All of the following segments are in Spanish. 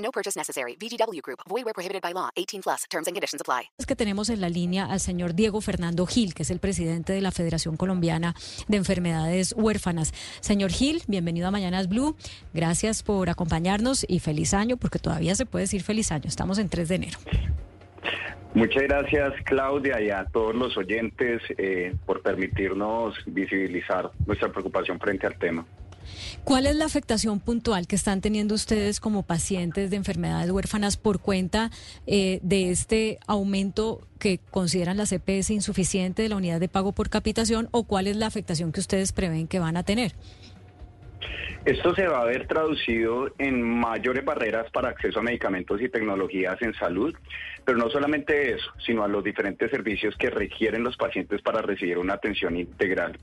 No purchase necessary. VGW Group. Void where prohibited by law. 18 plus. Terms and conditions apply. Es que tenemos en la línea al señor Diego Fernando Gil, que es el presidente de la Federación Colombiana de Enfermedades Huérfanas. Señor Gil, bienvenido a Mañanas Blue. Gracias por acompañarnos y feliz año, porque todavía se puede decir feliz año. Estamos en 3 de enero. Muchas gracias Claudia y a todos los oyentes eh, por permitirnos visibilizar nuestra preocupación frente al tema. ¿Cuál es la afectación puntual que están teniendo ustedes como pacientes de enfermedades huérfanas por cuenta eh, de este aumento que consideran la CPS insuficiente de la unidad de pago por capitación o cuál es la afectación que ustedes prevén que van a tener? Esto se va a ver traducido en mayores barreras para acceso a medicamentos y tecnologías en salud, pero no solamente eso, sino a los diferentes servicios que requieren los pacientes para recibir una atención integral.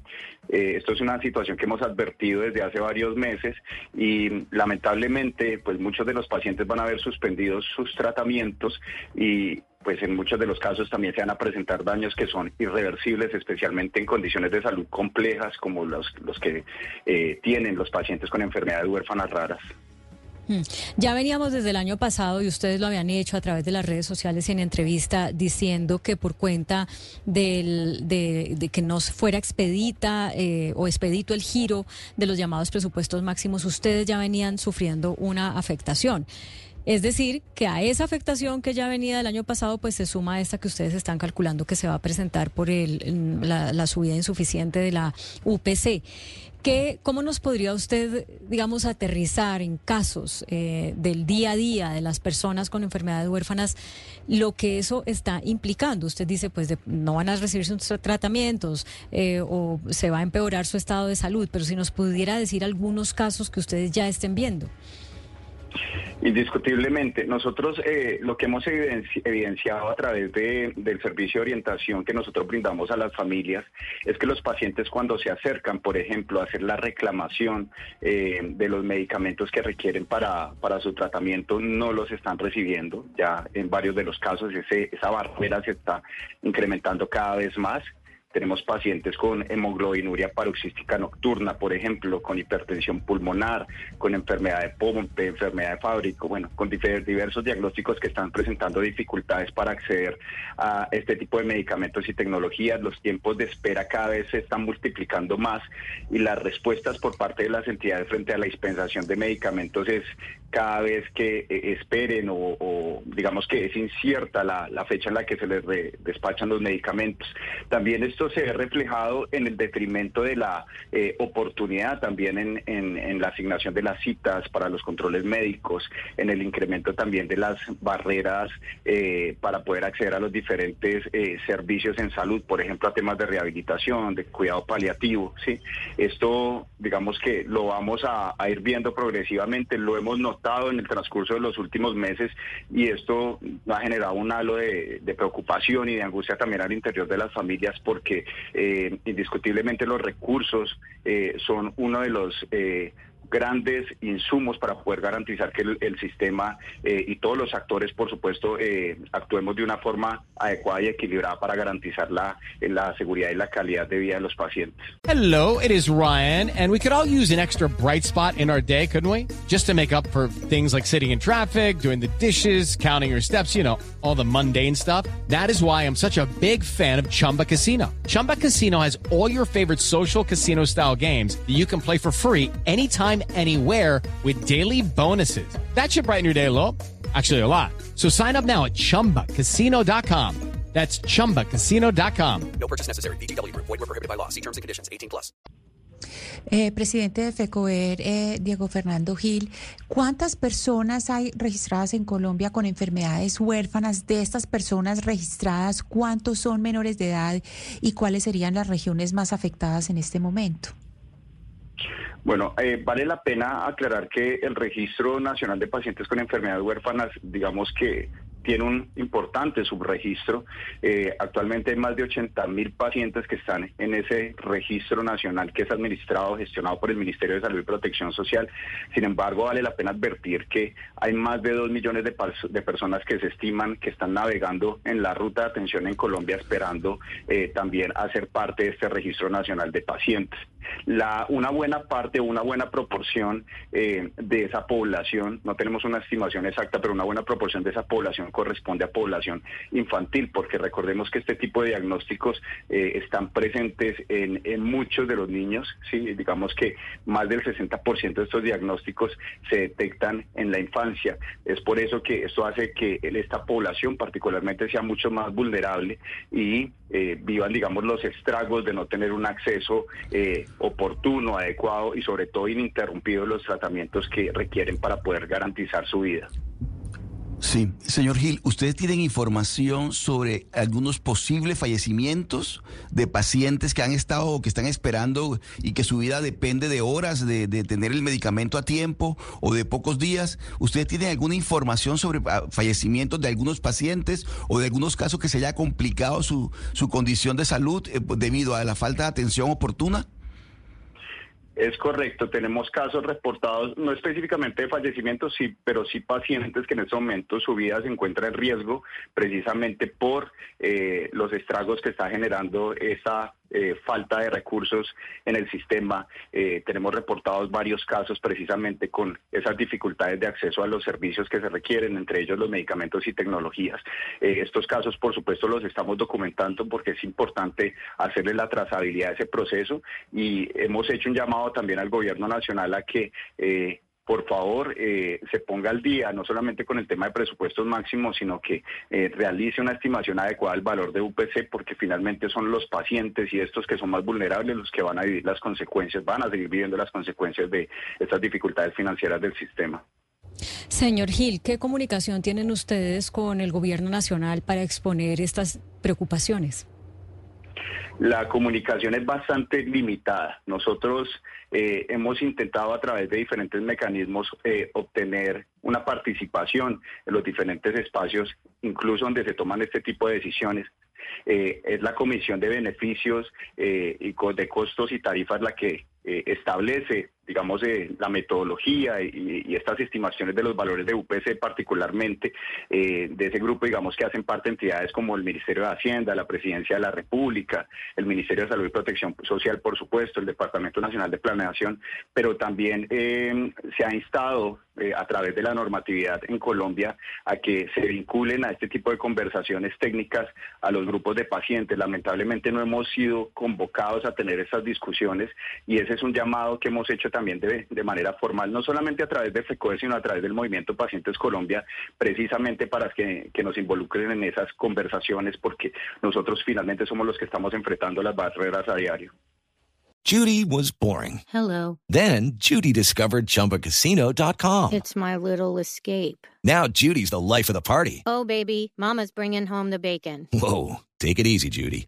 Eh, esto es una situación que hemos advertido desde hace varios meses y lamentablemente pues muchos de los pacientes van a haber suspendido sus tratamientos y pues en muchos de los casos también se van a presentar daños que son irreversibles, especialmente en condiciones de salud complejas como los, los que eh, tienen los pacientes con enfermedades huérfanas raras. Hmm. Ya veníamos desde el año pasado y ustedes lo habían hecho a través de las redes sociales en entrevista diciendo que por cuenta del, de, que no fuera expedita eh, o expedito el giro de los llamados presupuestos máximos, ustedes ya venían sufriendo una afectación. Es decir, que a esa afectación que ya venía del año pasado, pues se suma esta que ustedes están calculando que se va a presentar por el, la, subida insuficiente de la UPC. ¿Qué, ¿Cómo nos podría usted, digamos, aterrizar en casos eh, del día a día de las personas con enfermedades huérfanas lo que eso está implicando? Usted dice, pues no van a recibir sus tratamientos eh, o se va a empeorar su estado de salud, pero si nos pudiera decir algunos casos que ustedes ya estén viendo. Indiscutiblemente, nosotros eh, lo que hemos evidenciado a través de, del servicio de orientación que nosotros brindamos a las familias es que los pacientes cuando se acercan, por ejemplo, a hacer la reclamación eh, de los medicamentos que requieren para, para su tratamiento, no los están recibiendo. Ya en varios de los casos ese, esa barrera se está incrementando cada vez más. Tenemos pacientes con hemoglobinuria paroxística nocturna, por ejemplo, con hipertensión pulmonar, con enfermedad de Pompe, enfermedad de Fábrico, bueno, con diversos diagnósticos que están presentando dificultades para acceder a este tipo de medicamentos y tecnologías. Los tiempos de espera cada vez se están multiplicando más y las respuestas por parte de las entidades frente a la dispensación de medicamentos es cada vez que eh, esperen o, digamos que es incierta la, fecha en la que se les despachan los medicamentos. También esto se ve reflejado en el detrimento de la eh, oportunidad, también en, en, la asignación de las citas para los controles médicos, en el incremento también de las barreras eh, para poder acceder a los diferentes eh, servicios en salud, por ejemplo, a temas de rehabilitación, de cuidado paliativo. ¿sí? Esto, digamos que lo vamos a, ir viendo progresivamente, lo hemos notado en el transcurso de los últimos meses y esto ha generado un halo de, de preocupación y de angustia también al interior de las familias porque eh, indiscutiblemente los recursos eh, son uno de los eh, grandes insumos para poder garantizar que el, sistema eh, y todos los actores, por supuesto, eh, actuemos de una forma adecuada y equilibrada para garantizar la, la seguridad y la calidad de vida de los pacientes. Hello, it is Ryan, and we could all use an extra bright spot in our day, couldn't we? Just to make up for things like sitting in traffic, doing the dishes, counting your steps, you know, all the mundane stuff. That is why I'm such a big fan of Chumba Casino. Chumba Casino has all your favorite social casino style games that you can play for free anytime anytime, anywhere with daily bonuses. That should brighten your day a little. Actually, a lot. So sign up now at chumbacasino.com. That's chumbacasino.com. No purchase necessary. BGW. Void were prohibited by law. See terms and conditions 18 plus. Eh, presidente de FECOER, eh, Diego Fernando Gil, ¿cuántas personas hay registradas en Colombia con enfermedades huérfanas? De estas personas registradas, ¿cuántos son menores de edad y cuáles serían las regiones más afectadas en este momento? Bueno, eh, vale la pena aclarar que el Registro Nacional de Pacientes con Enfermedades Huérfanas, digamos que tiene un importante subregistro. Eh, actualmente hay más de 80 mil pacientes que están en ese registro nacional que es administrado, gestionado por el Ministerio de Salud y Protección Social. Sin embargo, vale la pena advertir que hay más de 2 millones de, personas que se estiman que están navegando en la ruta de atención en Colombia esperando eh, también hacer parte de este registro nacional de pacientes. Una buena parte, una buena proporción eh, de esa población, no tenemos una estimación exacta, pero una buena proporción de esa población corresponde a población infantil, porque recordemos que este tipo de diagnósticos eh, están presentes en, muchos de los niños, sí, digamos que más del 60% de estos diagnósticos se detectan en la infancia. Es por eso que esto hace que esta población particularmente sea mucho más vulnerable y eh, vivan, digamos, los estragos de no tener un acceso eh, oportuno, adecuado y sobre todo ininterrumpido los tratamientos que requieren para poder garantizar su vida. Sí, señor Gil, ¿ustedes tienen información sobre algunos posibles fallecimientos de pacientes que han estado o que están esperando y que su vida depende de horas de, tener el medicamento a tiempo o de pocos días? ¿Ustedes tienen alguna información sobre ah, fallecimientos de algunos pacientes o de algunos casos que se haya complicado su, su condición de salud eh, debido a la falta de atención oportuna? Es correcto, tenemos casos reportados, no específicamente de fallecimientos, sí, pero sí pacientes que en este momento su vida se encuentra en riesgo precisamente por eh, los estragos que está generando esa eh, falta de recursos en el sistema. Eh, tenemos reportados varios casos precisamente con esas dificultades de acceso a los servicios que se requieren, entre ellos los medicamentos y tecnologías. Eh, estos casos, por supuesto, los estamos documentando porque es importante hacerle la trazabilidad de ese proceso y hemos hecho un llamado también al gobierno nacional a que por favor eh, se ponga al día, no solamente con el tema de presupuestos máximos, sino que eh, realice una estimación adecuada del valor de UPC, porque finalmente son los pacientes y estos que son más vulnerables los que van a vivir las consecuencias, van a seguir viviendo las consecuencias de estas dificultades financieras del sistema. Señor Gil, ¿qué comunicación tienen ustedes con el gobierno nacional para exponer estas preocupaciones? La comunicación es bastante limitada. Nosotros eh, hemos intentado a través de diferentes mecanismos eh, obtener una participación en los diferentes espacios, incluso donde se toman este tipo de decisiones. Eh, es la Comisión de Beneficios y de Costos y Tarifas la que establece digamos, eh, la metodología y, estas estimaciones de los valores de UPC particularmente, eh, de ese grupo, digamos, que hacen parte entidades como el Ministerio de Hacienda, la Presidencia de la República, el Ministerio de Salud y Protección Social, por supuesto, el Departamento Nacional de Planeación, pero también eh, se ha instado a través de la normatividad en Colombia a que se vinculen a este tipo de conversaciones técnicas a los grupos de pacientes. Lamentablemente no hemos sido convocados a tener estas discusiones y ese es un llamado que hemos hecho también de, de manera formal, no solamente a través de FECOE, sino a través del Movimiento Pacientes Colombia, precisamente para que, que nos involucren en esas conversaciones, porque nosotros finalmente somos los que estamos enfrentando las barreras a diario. Judy was boring. Hello. Then Judy discovered chumbacasino.com. It's my little escape. Now Judy's the life of the party. Oh, baby, Mama's bringing home the bacon. Whoa. Take it easy, Judy.